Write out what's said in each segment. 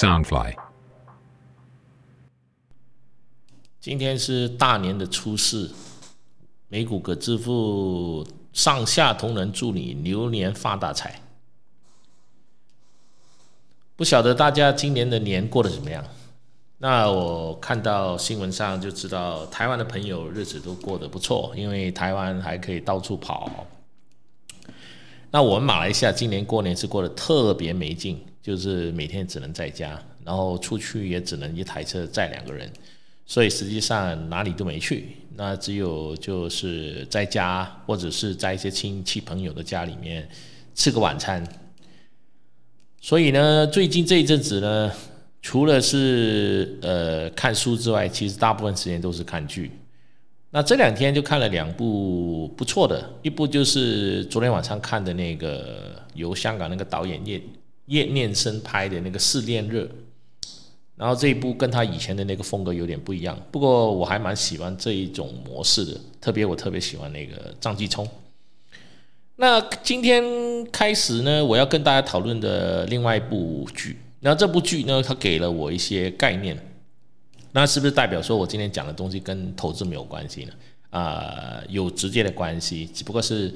Soundfly。今天是大年的初四，美股可致富，上下同仁祝你牛年发大财。不晓得大家今年的年过得怎么样？那我看到新闻上就知道，台湾的朋友日子都过得不错，因为台湾还可以到处跑。那我们马来西亚今年过年是过得特别没劲，就是每天只能在家，然后出去也只能一台车载两个人。所以实际上哪里都没去，那只有就是在家或者是在一些亲戚朋友的家里面吃个晚餐。所以呢，最近这一阵子呢，除了是呃看书之外，其实大部分时间都是看剧。那这两天就看了两部不错的，一部就是昨天晚上看的那个由香港那个导演叶叶念生拍的那个《试炼热》。然后这一部跟他以前的那个风格有点不一样，不过我还蛮喜欢这一种模式的，特别我特别喜欢那个张继聪。那今天开始呢，我要跟大家讨论的另外一部剧，那这部剧呢，它给了我一些概念，那是不是代表说我今天讲的东西跟投资没有关系呢？啊，有直接的关系，只不过是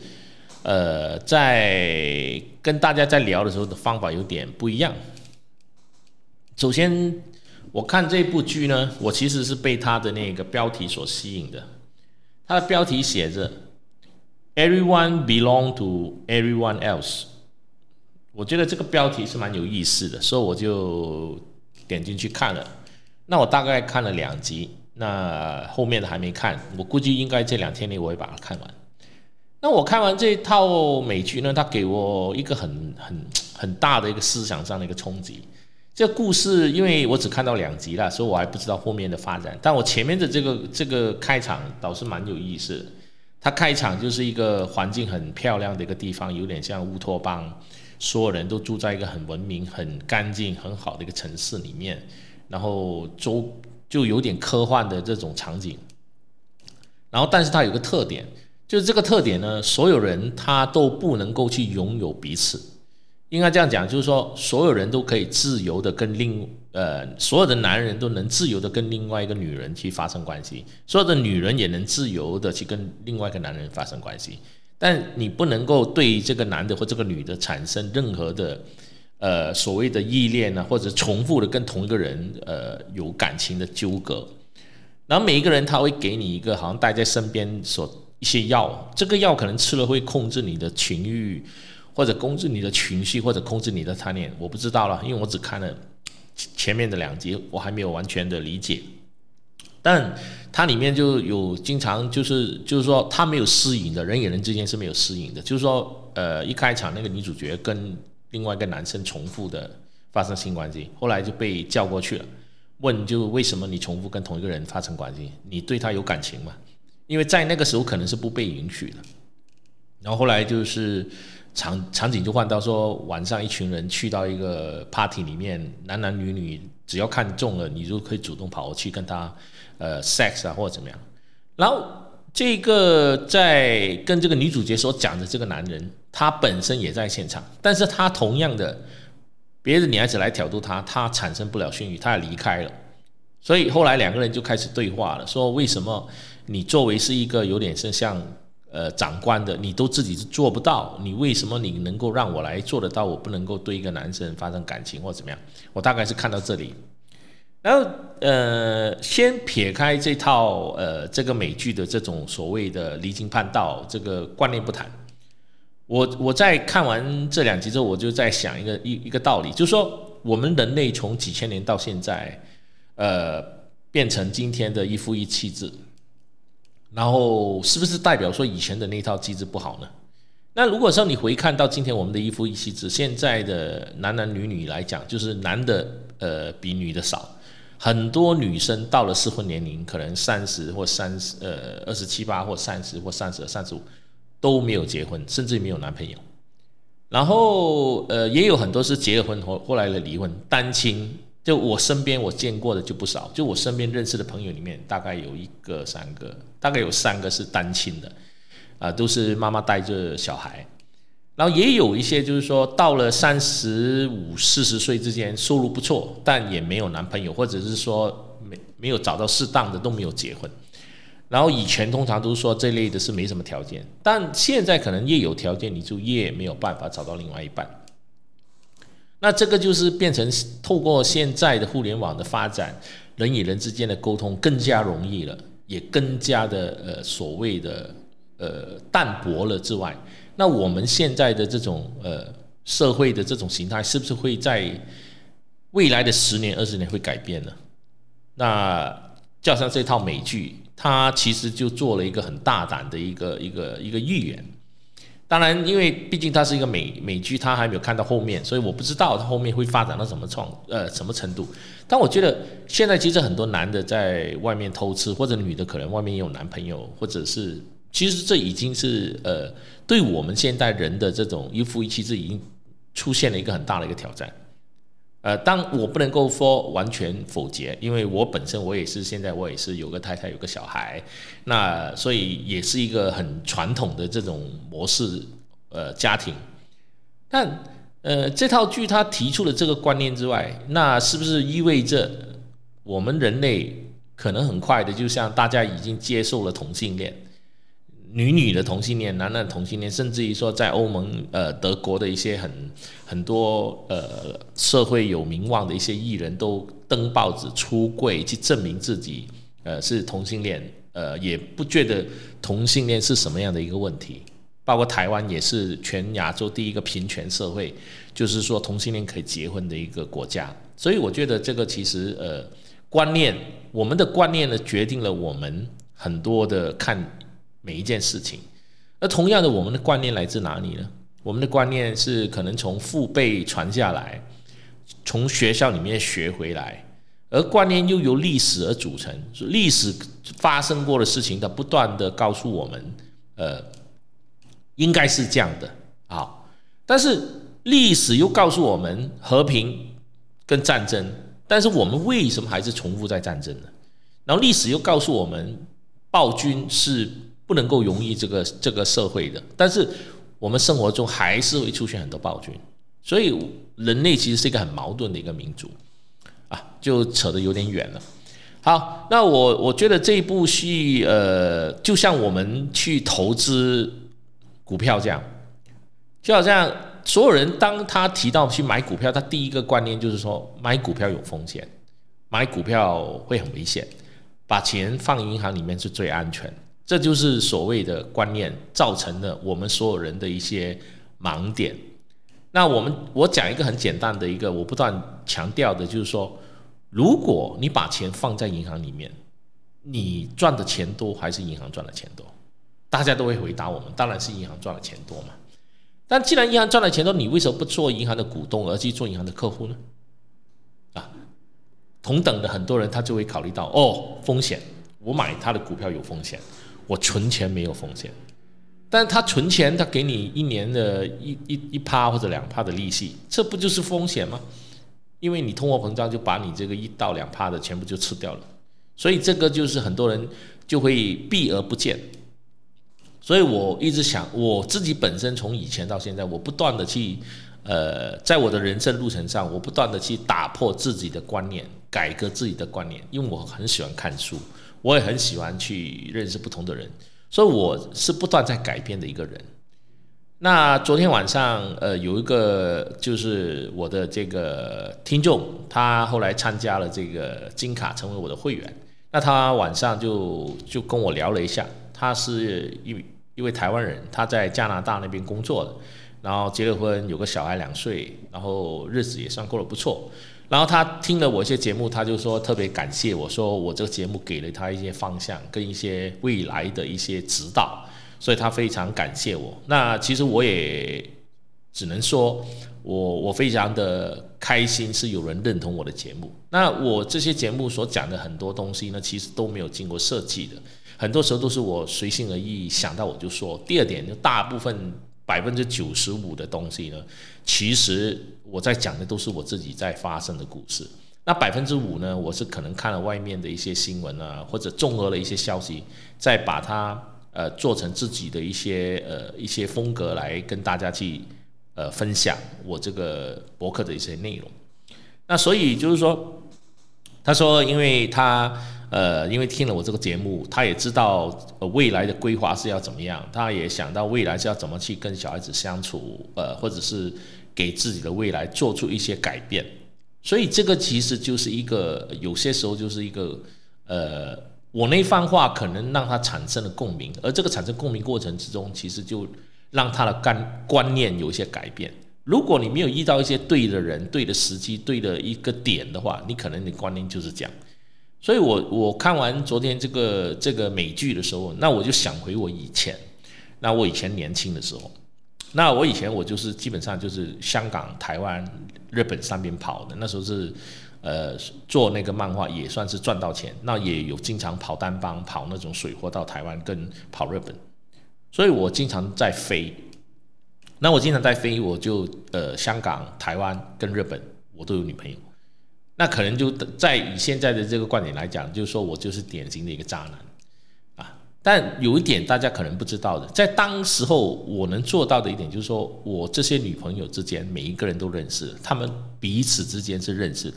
呃，在跟大家在聊的时候的方法有点不一样。首先。我看这部剧呢，我其实是被它的那个标题所吸引的。它的标题写着 “Everyone belong to everyone else”，我觉得这个标题是蛮有意思的，所以我就点进去看了。那我大概看了两集，那后面的还没看。我估计应该这两天内我会把它看完。那我看完这套美剧呢，它给我一个很很很大的一个思想上的一个冲击。这故事，因为我只看到两集了，所以我还不知道后面的发展。但我前面的这个这个开场倒是蛮有意思的。它开场就是一个环境很漂亮的一个地方，有点像乌托邦，所有人都住在一个很文明、很干净、很好的一个城市里面，然后周就有点科幻的这种场景。然后，但是它有个特点，就是这个特点呢，所有人他都不能够去拥有彼此。应该这样讲，就是说，所有人都可以自由的跟另呃，所有的男人都能自由的跟另外一个女人去发生关系，所有的女人也能自由的去跟另外一个男人发生关系，但你不能够对这个男的或这个女的产生任何的呃所谓的依恋呢，或者重复的跟同一个人呃有感情的纠葛。然后每一个人他会给你一个好像带在身边所一些药，这个药可能吃了会控制你的情欲。或者控制你的情绪，或者控制你的贪念，我不知道了，因为我只看了前面的两集，我还没有完全的理解。但它里面就有经常就是就是说，他没有私隐的人与人之间是没有私隐的，就是说，呃，一开场那个女主角跟另外一个男生重复的发生性关系，后来就被叫过去了，问就为什么你重复跟同一个人发生关系？你对他有感情吗？因为在那个时候可能是不被允许的。然后后来就是。场场景就换到说，晚上一群人去到一个 party 里面，男男女女只要看中了，你就可以主动跑过去跟他，呃，sex 啊或者怎么样。然后这个在跟这个女主角所讲的这个男人，他本身也在现场，但是他同样的，别的女孩子来挑逗他，他产生不了性欲，他也离开了。所以后来两个人就开始对话了，说为什么你作为是一个有点是像。呃，长官的你都自己是做不到，你为什么你能够让我来做得到？我不能够对一个男生发生感情或怎么样？我大概是看到这里，然后呃，先撇开这套呃这个美剧的这种所谓的离经叛道这个观念不谈，我我在看完这两集之后，我就在想一个一一个道理，就是说我们人类从几千年到现在，呃，变成今天的一夫一妻制。然后是不是代表说以前的那套机制不好呢？那如果说你回看到今天我们的一夫一妻制，现在的男男女女来讲，就是男的呃比女的少，很多女生到了适婚年龄，可能三十或三十呃二十七八或三十或三十三十五都没有结婚，甚至没有男朋友。然后呃也有很多是结了婚后后来的离婚单亲。就我身边我见过的就不少，就我身边认识的朋友里面，大概有一个、三个，大概有三个是单亲的，啊，都是妈妈带着小孩。然后也有一些就是说到了三十五、四十岁之间，收入不错，但也没有男朋友，或者是说没没有找到适当的，都没有结婚。然后以前通常都是说这类的是没什么条件，但现在可能越有条件，你就越没有办法找到另外一半。那这个就是变成透过现在的互联网的发展，人与人之间的沟通更加容易了，也更加的呃所谓的呃淡薄了之外，那我们现在的这种呃社会的这种形态，是不是会在未来的十年、二十年会改变呢？那加上这套美剧。它其实就做了一个很大胆的一个一个一个预言，当然，因为毕竟它是一个美美剧，它还没有看到后面，所以我不知道它后面会发展到什么创呃什么程度。但我觉得现在其实很多男的在外面偷吃，或者女的可能外面也有男朋友，或者是其实这已经是呃对我们现代人的这种一夫一妻制已经出现了一个很大的一个挑战。呃，当我不能够说完全否决，因为我本身我也是现在我也是有个太太有个小孩，那所以也是一个很传统的这种模式呃家庭。但呃这套剧它提出了这个观念之外，那是不是意味着我们人类可能很快的就像大家已经接受了同性恋？女女的同性恋，男男同性恋，甚至于说在欧盟、呃德国的一些很很多呃社会有名望的一些艺人都登报纸出柜，去证明自己呃是同性恋，呃也不觉得同性恋是什么样的一个问题。包括台湾也是全亚洲第一个平权社会，就是说同性恋可以结婚的一个国家。所以我觉得这个其实呃观念，我们的观念呢决定了我们很多的看。每一件事情，那同样的，我们的观念来自哪里呢？我们的观念是可能从父辈传下来，从学校里面学回来，而观念又由历史而组成。历史发生过的事情，它不断的告诉我们，呃，应该是这样的啊。但是历史又告诉我们和平跟战争，但是我们为什么还是重复在战争呢？然后历史又告诉我们暴君是。不能够容易这个这个社会的，但是我们生活中还是会出现很多暴君，所以人类其实是一个很矛盾的一个民族啊，就扯得有点远了。好，那我我觉得这一部戏，呃，就像我们去投资股票这样，就好像所有人当他提到去买股票，他第一个观念就是说买股票有风险，买股票会很危险，把钱放银行里面是最安全。这就是所谓的观念造成了我们所有人的一些盲点。那我们我讲一个很简单的一个，我不断强调的就是说，如果你把钱放在银行里面，你赚的钱多还是银行赚的钱多？大家都会回答我们，当然是银行赚的钱多嘛。但既然银行赚的钱多，你为什么不做银行的股东，而去做银行的客户呢？啊，同等的很多人他就会考虑到，哦，风险，我买他的股票有风险。我存钱没有风险，但他存钱，他给你一年的一一一趴或者两趴的利息，这不就是风险吗？因为你通货膨胀就把你这个一到两趴的全部就吃掉了，所以这个就是很多人就会避而不见。所以我一直想，我自己本身从以前到现在，我不断的去，呃，在我的人生路程上，我不断的去打破自己的观念，改革自己的观念，因为我很喜欢看书。我也很喜欢去认识不同的人，所以我是不断在改变的一个人。那昨天晚上，呃，有一个就是我的这个听众，他后来参加了这个金卡，成为我的会员。那他晚上就就跟我聊了一下，他是一一位台湾人，他在加拿大那边工作的，然后结了婚，有个小孩两岁，然后日子也算过得不错。然后他听了我一些节目，他就说特别感谢我，说我这个节目给了他一些方向跟一些未来的一些指导，所以他非常感谢我。那其实我也只能说，我我非常的开心是有人认同我的节目。那我这些节目所讲的很多东西呢，其实都没有经过设计的，很多时候都是我随心而意想到我就说。第二点，就大部分。百分之九十五的东西呢，其实我在讲的都是我自己在发生的故事。那百分之五呢，我是可能看了外面的一些新闻啊，或者综合了一些消息，再把它呃做成自己的一些呃一些风格来跟大家去呃分享我这个博客的一些内容。那所以就是说，他说，因为他呃因为听了我这个节目，他也知道未来的规划是要怎么样，他也想到未来是要怎么去跟小孩子相处，呃或者是给自己的未来做出一些改变。所以这个其实就是一个，有些时候就是一个，呃，我那番话可能让他产生了共鸣，而这个产生共鸣过程之中，其实就让他的观观念有一些改变。如果你没有遇到一些对的人、对的时机、对的一个点的话，你可能你观念就是这样。所以我我看完昨天这个这个美剧的时候，那我就想回我以前，那我以前年轻的时候。那我以前我就是基本上就是香港、台湾、日本三边跑的，那时候是，呃，做那个漫画也算是赚到钱。那也有经常跑单帮、跑那种水货到台湾跟跑日本，所以我经常在飞。那我经常在飞，我就呃香港、台湾跟日本我都有女朋友。那可能就在以现在的这个观点来讲，就是说我就是典型的一个渣男。啊但有一点大家可能不知道的，在当时候我能做到的一点就是说，我这些女朋友之间每一个人都认识，他们彼此之间是认识的，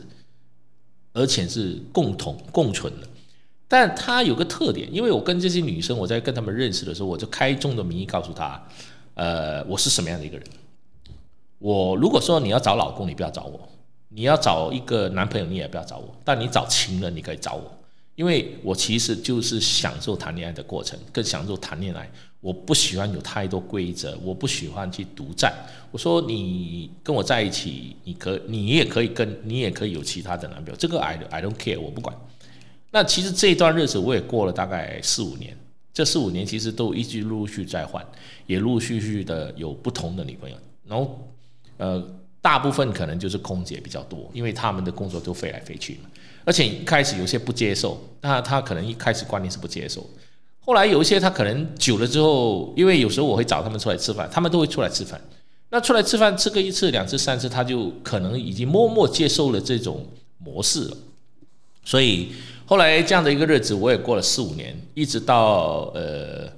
而且是共同共存的。但他有个特点，因为我跟这些女生我在跟他们认识的时候，我就开宗的名义告诉他，呃，我是什么样的一个人。我如果说你要找老公，你不要找我；你要找一个男朋友，你也不要找我。但你找情人，你可以找我。因为我其实就是享受谈恋爱的过程，更享受谈恋爱。我不喜欢有太多规则，我不喜欢去独占。我说你跟我在一起，你可你也可以跟你也可以有其他的男朋友，这个 I I don't care，我不管。那其实这一段日子我也过了大概四五年，这四五年其实都一直陆续在换，也陆陆续续的有不同的女朋友。然后呃，大部分可能就是空姐比较多，因为他们的工作都飞来飞去嘛。而且开始有些不接受，那他可能一开始观念是不接受，后来有一些他可能久了之后，因为有时候我会找他们出来吃饭，他们都会出来吃饭。那出来吃饭吃个一次两次三次，他就可能已经默默接受了这种模式了。所以后来这样的一个日子，我也过了四五年，一直到呃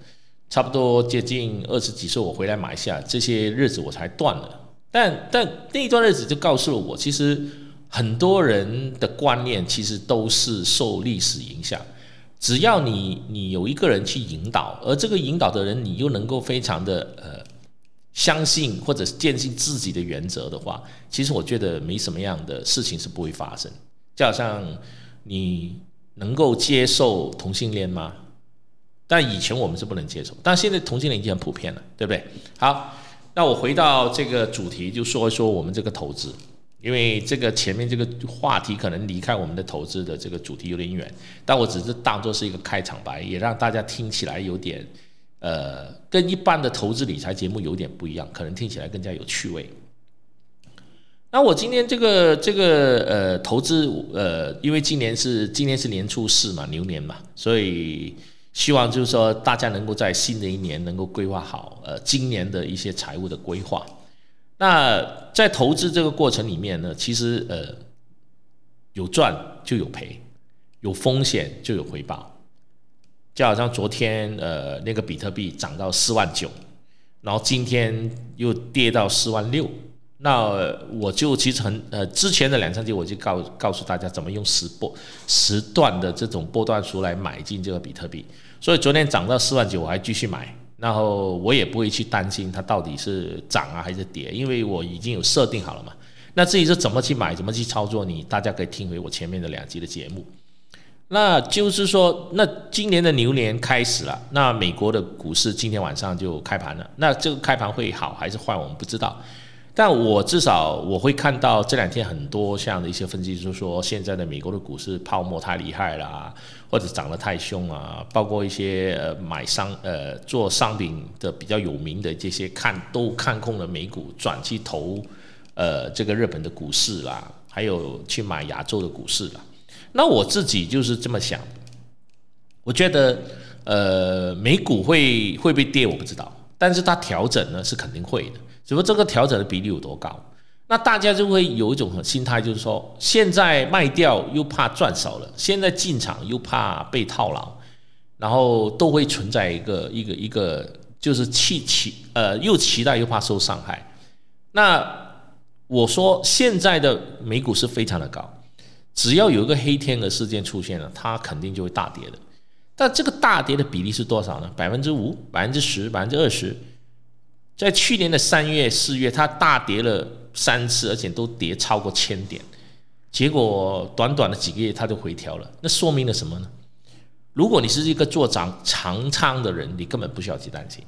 差不多接近二十几岁，我回来马来西亚，这些日子我才断了。但但那一段日子就告诉了我，其实。很多人的观念其实都是受历史影响，只要你你有一个人去引导，而这个引导的人你又能够非常的呃相信或者坚信自己的原则的话，其实我觉得没什么样的事情是不会发生。就好像你能够接受同性恋吗？但以前我们是不能接受，但现在同性恋已经很普遍了，对不对？好，那我回到这个主题，就说一说我们这个投资。因为这个前面这个话题可能离开我们的投资的这个主题有点远，但我只是当做是一个开场白，也让大家听起来有点，呃，跟一般的投资理财节目有点不一样，可能听起来更加有趣味。那我今天这个这个呃投资呃，因为今年是今年是年初四嘛，牛年嘛，所以希望就是说大家能够在新的一年能够规划好呃今年的一些财务的规划。那在投资这个过程里面呢，其实呃有赚就有赔，有风险就有回报。就好像昨天呃那个比特币涨到四万九，然后今天又跌到四万六，那我就其实很呃之前的两三集我就告告诉大家怎么用时波时段的这种波段数来买进这个比特币，所以昨天涨到四万九我还继续买。然后我也不会去担心它到底是涨啊还是跌，因为我已经有设定好了嘛。那至于是怎么去买、怎么去操作，你大家可以听回我前面的两集的节目。那就是说，那今年的牛年开始了，那美国的股市今天晚上就开盘了。那这个开盘会好还是坏，我们不知道。但我至少我会看到这两天很多像的一些分析，就是说现在的美国的股市泡沫太厉害了，或者涨得太凶啊，包括一些呃买商呃做商品的比较有名的这些看都看空了美股，转去投呃这个日本的股市啦，还有去买亚洲的股市啦。那我自己就是这么想，我觉得呃美股会会不会跌我不知道，但是它调整呢是肯定会的。只不过这个调整的比例有多高？那大家就会有一种心态，就是说，现在卖掉又怕赚少了，现在进场又怕被套牢。然后都会存在一个一个一个，就是期期呃又期待又怕受伤害。那我说现在的美股是非常的高，只要有一个黑天鹅事件出现了，它肯定就会大跌的。但这个大跌的比例是多少呢？百分之五、百分之十、百分之二十。在去年的三月、四月，它大跌了三次，而且都跌超过千点。结果短短的几个月，它就回调了。那说明了什么呢？如果你是一个做长长仓的人，你根本不需要去担心。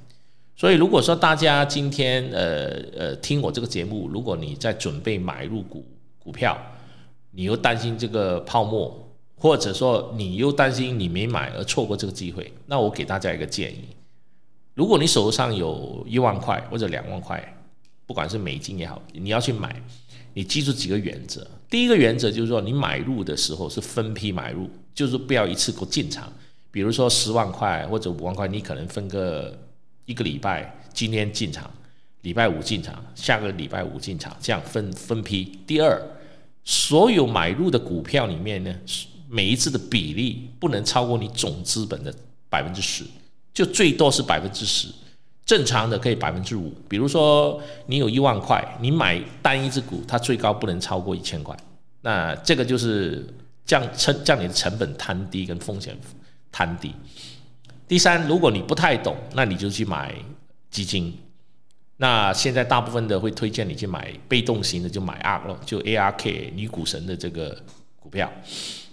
所以，如果说大家今天呃呃听我这个节目，如果你在准备买入股股票，你又担心这个泡沫，或者说你又担心你没买而错过这个机会，那我给大家一个建议：如果你手上有一万块或者两万块，不管是美金也好，你要去买，你记住几个原则。第一个原则就是说，你买入的时候是分批买入。就是不要一次过进场，比如说十万块或者五万块，你可能分个一个礼拜，今天进场，礼拜五进场，下个礼拜五进场，这样分分批。第二，所有买入的股票里面呢，每一次的比例不能超过你总资本的百分之十，就最多是百分之十，正常的可以百分之五。比如说你有一万块，你买单一只股，它最高不能超过一千块，那这个就是。降成降你的成本摊低跟风险摊低。第三，如果你不太懂，那你就去买基金。那现在大部分的会推荐你去买被动型的，就买 ARK，就 ARK 女股神的这个股票，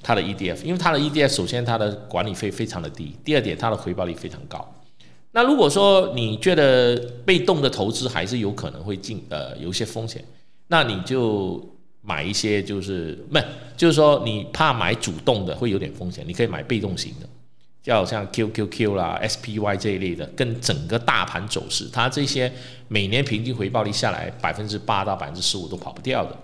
它的 ETF，因为它的 ETF 首先它的管理费非常的低，第二点它的回报率非常高。那如果说你觉得被动的投资还是有可能会进呃有一些风险，那你就。买一些就是不，就是说你怕买主动的会有点风险，你可以买被动型的，叫像 QQQ 啦、SPY 这一类的，跟整个大盘走势，它这些每年平均回报率下来百分之八到百分之十五都跑不掉的。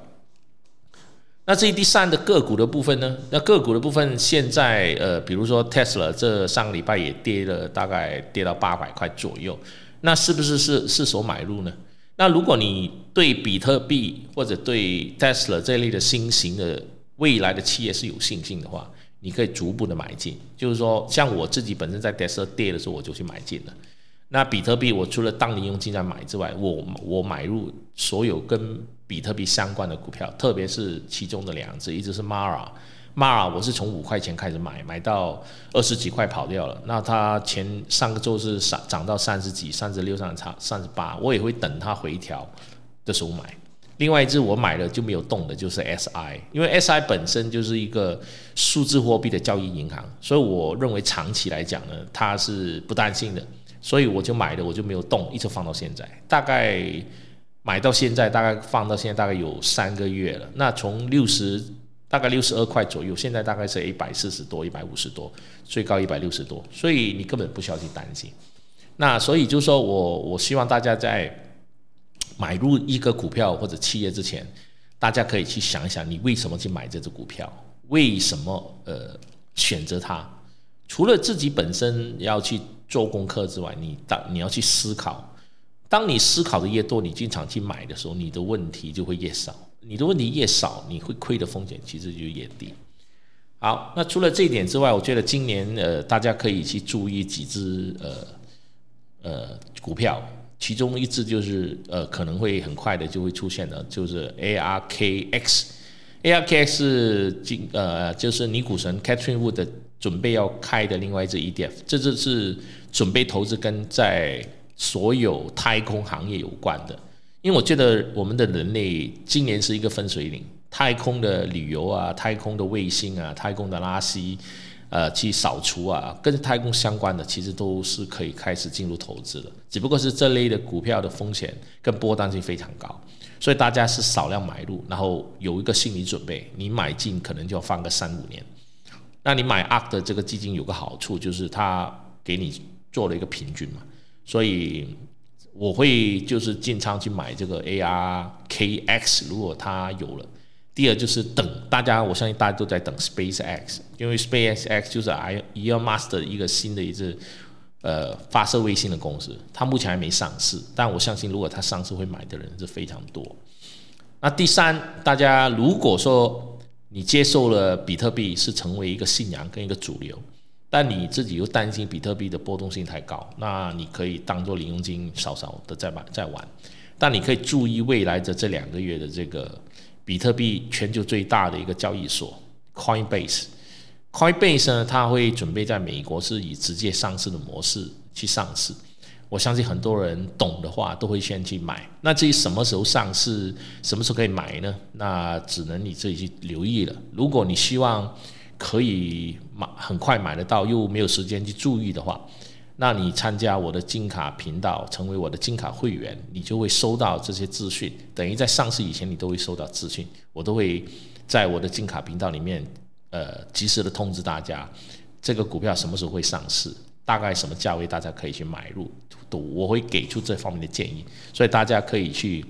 那至于第三的个股的部分呢？那个股的部分现在呃，比如说 Tesla 这上个礼拜也跌了，大概跌到八百块左右，那是不是是是所买入呢？那如果你对比特币或者对 Tesla 这类的新型的未来的企业是有信心的话，你可以逐步的买进。就是说，像我自己本身在 Tesla 跌的时候，我就去买进了。那比特币，我除了当年用金在买之外，我我买入所有跟比特币相关的股票，特别是其中的两只，一只是 Mara。Mara 我是从五块钱开始买，买到二十几块跑掉了。那它前上个周是涨涨到三十几、三十六、三十差三十八，我也会等它回调的时候买。另外一只我买了就没有动的，就是 SI，因为 SI 本身就是一个数字货币的交易银行，所以我认为长期来讲呢，它是不担心的，所以我就买了，我就没有动，一直放到现在。大概买到现在，大概放到现在大概有三个月了。那从六十。大概六十二块左右，现在大概是一百四十多、一百五十多，最高一百六十多，所以你根本不需要去担心。那所以就是说我我希望大家在买入一个股票或者企业之前，大家可以去想一想，你为什么去买这只股票？为什么呃选择它？除了自己本身要去做功课之外，你当你要去思考。当你思考的越多，你经常去买的时候，你的问题就会越少。你的问题越少，你会亏的风险其实就越低。好，那除了这一点之外，我觉得今年呃，大家可以去注意几只呃呃股票，其中一只就是呃可能会很快的就会出现的，就是 ARKX。ARKX 是今呃就是尼股神 Catherine Wood 准备要开的另外一只 ETF，这只是准备投资跟在所有太空行业有关的。因为我觉得我们的人类今年是一个分水岭，太空的旅游啊，太空的卫星啊，太空的垃圾，呃，去扫除啊，跟太空相关的，其实都是可以开始进入投资的。只不过是这类的股票的风险跟波荡性非常高，所以大家是少量买入，然后有一个心理准备，你买进可能就要放个三五年。那你买 ARK 的这个基金有个好处，就是它给你做了一个平均嘛，所以。我会就是进仓去买这个 ARKX，如果它有了。第二就是等大家，我相信大家都在等 SpaceX，因为 SpaceX 就是 I Elon Musk 的一个新的一次呃发射卫星的公司，它目前还没上市，但我相信如果它上市会买的人是非常多。那第三，大家如果说你接受了比特币是成为一个信仰跟一个主流，但你自己又担心比特币的波动性太高，那你可以当做零用金少少的再买再玩。但你可以注意未来的这两个月的这个比特币全球最大的一个交易所 Coinbase。Coinbase 呢，它会准备在美国是以直接上市的模式去上市。我相信很多人懂的话，都会先去买。那至于什么时候上市，什么时候可以买呢？那只能你自己去留意了。如果你希望可以买很快买得到，又没有时间去注意的话，那你参加我的金卡频道，成为我的金卡会员，你就会收到这些资讯。等于在上市以前，你都会收到资讯，我都会在我的金卡频道里面。呃，及时的通知大家，这个股票什么时候会上市，大概什么价位，大家可以去买入，都我会给出这方面的建议，所以大家可以去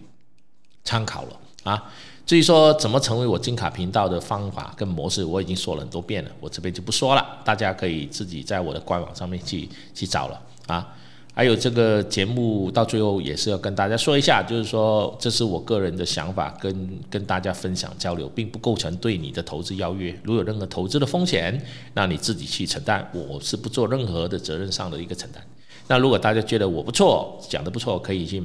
参考了啊。至于说怎么成为我金卡频道的方法跟模式，我已经说了很多遍了，我这边就不说了，大家可以自己在我的官网上面去去找了啊。还有这个节目到最后也是要跟大家说一下，就是说这是我个人的想法，跟跟大家分享交流，并不构成对你的投资邀约。如有任何投资的风险，那你自己去承担，我是不做任何的责任上的一个承担。那如果大家觉得我不错，讲的不错，可以去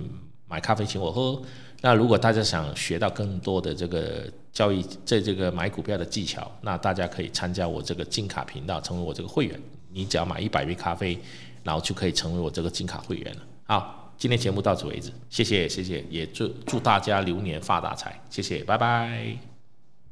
买咖啡请我喝。那如果大家想学到更多的这个交易，在这个买股票的技巧，那大家可以参加我这个金卡频道，成为我这个会员。你只要买一百杯咖啡。然后就可以成为我这个金卡会员了。好，今天节目到此为止，谢谢谢谢，也祝祝大家流年发大财，谢谢，拜拜。